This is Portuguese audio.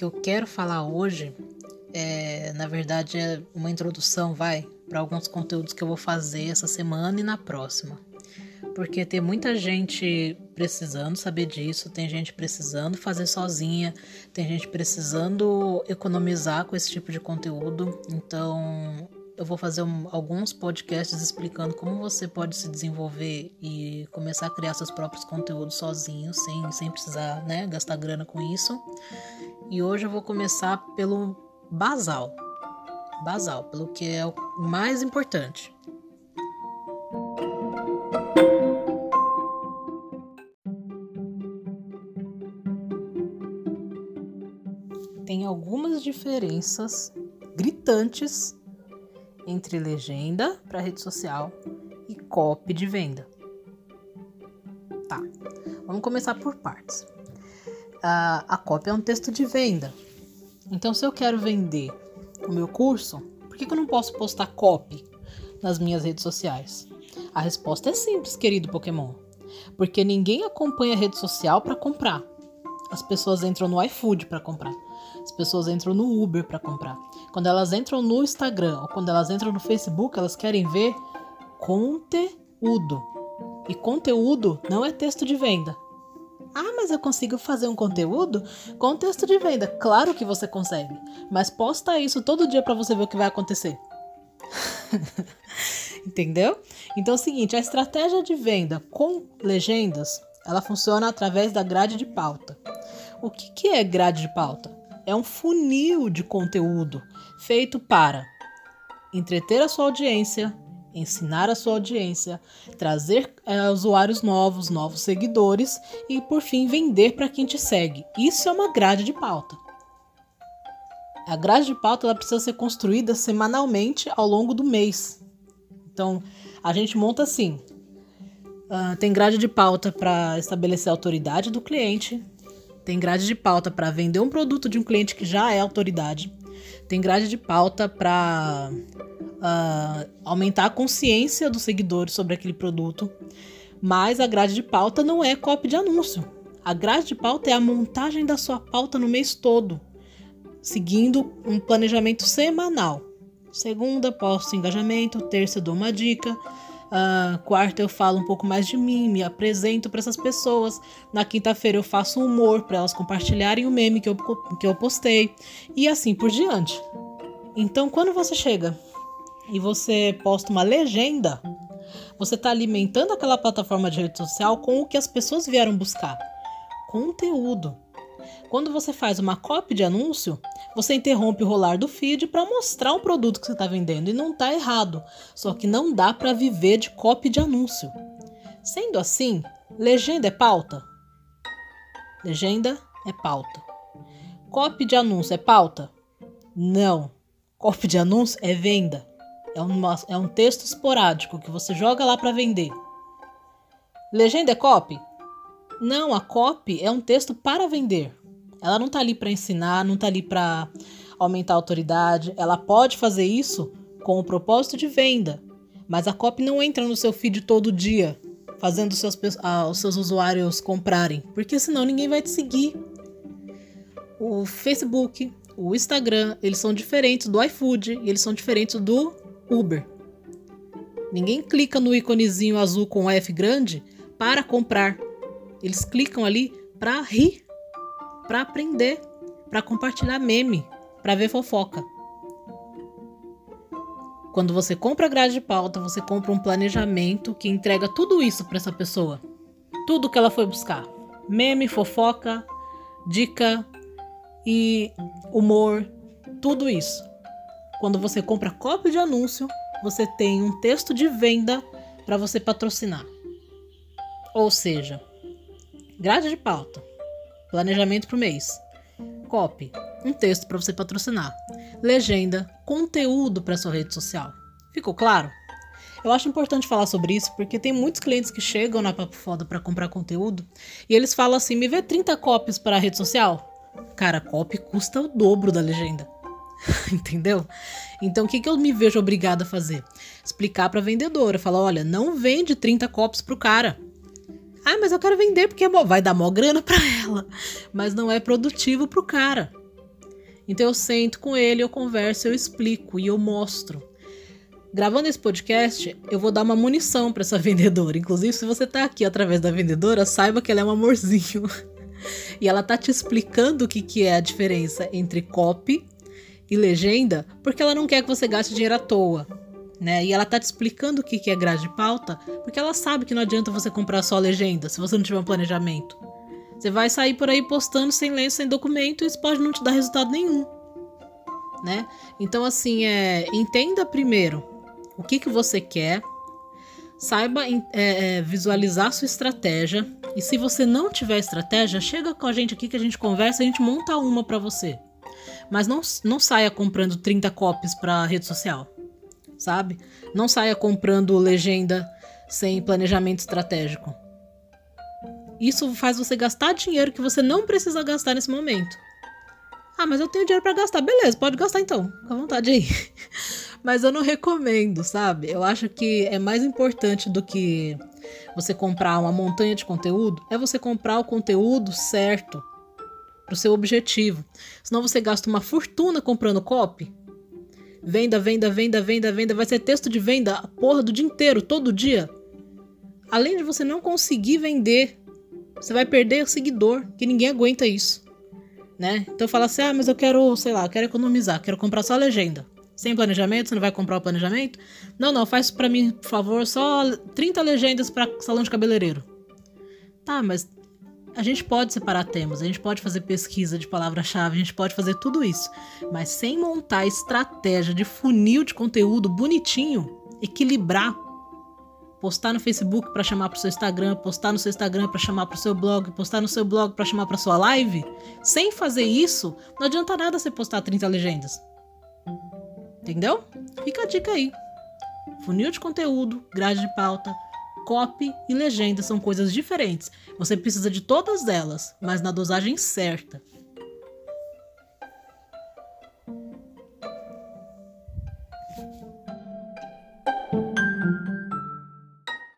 que eu quero falar hoje é, na verdade, é uma introdução, vai, para alguns conteúdos que eu vou fazer essa semana e na próxima. Porque tem muita gente precisando saber disso, tem gente precisando fazer sozinha, tem gente precisando economizar com esse tipo de conteúdo. Então, eu vou fazer um, alguns podcasts explicando como você pode se desenvolver e começar a criar seus próprios conteúdos sozinho, sem, sem precisar né, gastar grana com isso. E hoje eu vou começar pelo basal. Basal, pelo que é o mais importante. Tem algumas diferenças gritantes entre legenda para rede social e copy de venda. Tá, vamos começar por partes. Uh, a copy é um texto de venda, então, se eu quero vender o meu curso, por que, que eu não posso postar copy nas minhas redes sociais? A resposta é simples, querido Pokémon. Porque ninguém acompanha a rede social para comprar. As pessoas entram no iFood para comprar. As pessoas entram no Uber para comprar. Quando elas entram no Instagram ou quando elas entram no Facebook, elas querem ver conteúdo. E conteúdo não é texto de venda. Ah, mas eu consigo fazer um conteúdo com texto de venda. Claro que você consegue, mas posta isso todo dia para você ver o que vai acontecer. Entendeu? Então é o seguinte, a estratégia de venda com legendas, ela funciona através da grade de pauta. O que, que é grade de pauta? É um funil de conteúdo feito para entreter a sua audiência, ensinar a sua audiência, trazer é, usuários novos, novos seguidores e, por fim, vender para quem te segue. Isso é uma grade de pauta. A grade de pauta ela precisa ser construída semanalmente ao longo do mês. Então, a gente monta assim: uh, tem grade de pauta para estabelecer a autoridade do cliente, tem grade de pauta para vender um produto de um cliente que já é autoridade, tem grade de pauta para uh, aumentar a consciência dos seguidores sobre aquele produto. Mas a grade de pauta não é copy de anúncio. A grade de pauta é a montagem da sua pauta no mês todo, seguindo um planejamento semanal. Segunda, posto engajamento. Terça, dou uma dica. Uh, quarta, eu falo um pouco mais de mim, me apresento para essas pessoas. Na quinta-feira, eu faço humor para elas compartilharem o meme que eu, que eu postei. E assim por diante. Então, quando você chega e você posta uma legenda, você está alimentando aquela plataforma de rede social com o que as pessoas vieram buscar: conteúdo. Quando você faz uma copy de anúncio, você interrompe o rolar do feed para mostrar um produto que você está vendendo e não está errado. Só que não dá para viver de copy de anúncio. Sendo assim, legenda é pauta? Legenda é pauta. Copy de anúncio é pauta? Não. Copy de anúncio é venda. É, é um texto esporádico que você joga lá para vender. Legenda é copy? Não, a copy é um texto para vender. Ela não está ali para ensinar, não está ali para aumentar a autoridade. Ela pode fazer isso com o propósito de venda, mas a copy não entra no seu feed todo dia, fazendo seus, ah, os seus usuários comprarem, porque senão ninguém vai te seguir. O Facebook, o Instagram, eles são diferentes do iFood eles são diferentes do Uber. Ninguém clica no íconezinho azul com F grande para comprar. Eles clicam ali para rir, para aprender, para compartilhar meme, para ver fofoca. Quando você compra grade de pauta, você compra um planejamento que entrega tudo isso para essa pessoa. Tudo que ela foi buscar: meme, fofoca, dica e humor, tudo isso. Quando você compra cópia de anúncio, você tem um texto de venda para você patrocinar. Ou seja, grade de pauta, planejamento para o mês, copy, um texto para você patrocinar, legenda, conteúdo para sua rede social. Ficou claro? Eu acho importante falar sobre isso porque tem muitos clientes que chegam na Papo Foda para comprar conteúdo e eles falam assim: me vê 30 copies para a rede social. Cara, copy custa o dobro da legenda. Entendeu? Então, o que, que eu me vejo obrigada a fazer? Explicar para a vendedora. Falar, olha, não vende 30 copos pro cara. Ah, mas eu quero vender porque é vai dar mó grana para ela. Mas não é produtivo pro cara. Então eu sento com ele, eu converso, eu explico e eu mostro. Gravando esse podcast, eu vou dar uma munição para essa vendedora. Inclusive, se você tá aqui através da vendedora, saiba que ela é um amorzinho. e ela tá te explicando o que, que é a diferença entre copy e legenda, porque ela não quer que você gaste dinheiro à toa. Né? E ela tá te explicando o que, que é grade de pauta, porque ela sabe que não adianta você comprar só legenda se você não tiver um planejamento. Você vai sair por aí postando sem lenço, sem documento, e isso pode não te dar resultado nenhum. Né? Então, assim, é, entenda primeiro o que, que você quer, saiba é, é, visualizar sua estratégia. E se você não tiver estratégia, chega com a gente aqui que a gente conversa, a gente monta uma para você. Mas não, não saia comprando 30 copies para rede social, sabe? Não saia comprando legenda sem planejamento estratégico. Isso faz você gastar dinheiro que você não precisa gastar nesse momento. Ah, mas eu tenho dinheiro para gastar. Beleza, pode gastar então. Com vontade aí. mas eu não recomendo, sabe? Eu acho que é mais importante do que você comprar uma montanha de conteúdo, é você comprar o conteúdo certo para o seu objetivo. Senão você gasta uma fortuna comprando copy. Venda, venda, venda, venda, venda. Vai ser texto de venda a porra do dia inteiro, todo dia. Além de você não conseguir vender você vai perder o seguidor, que ninguém aguenta isso. Né? Então fala assim: "Ah, mas eu quero, sei lá, quero economizar, quero comprar só a legenda". Sem planejamento, você não vai comprar o planejamento? Não, não, faz para mim, por favor, só 30 legendas para salão de cabeleireiro. Tá, mas a gente pode separar temas, a gente pode fazer pesquisa de palavra-chave, a gente pode fazer tudo isso, mas sem montar estratégia de funil de conteúdo bonitinho, equilibrar postar no Facebook para chamar para o seu Instagram, postar no seu Instagram para chamar para o seu blog, postar no seu blog para chamar para sua live, sem fazer isso, não adianta nada você postar 30 legendas. Entendeu? Fica a dica aí. Funil de conteúdo, grade de pauta, copy e legenda são coisas diferentes. Você precisa de todas elas, mas na dosagem certa.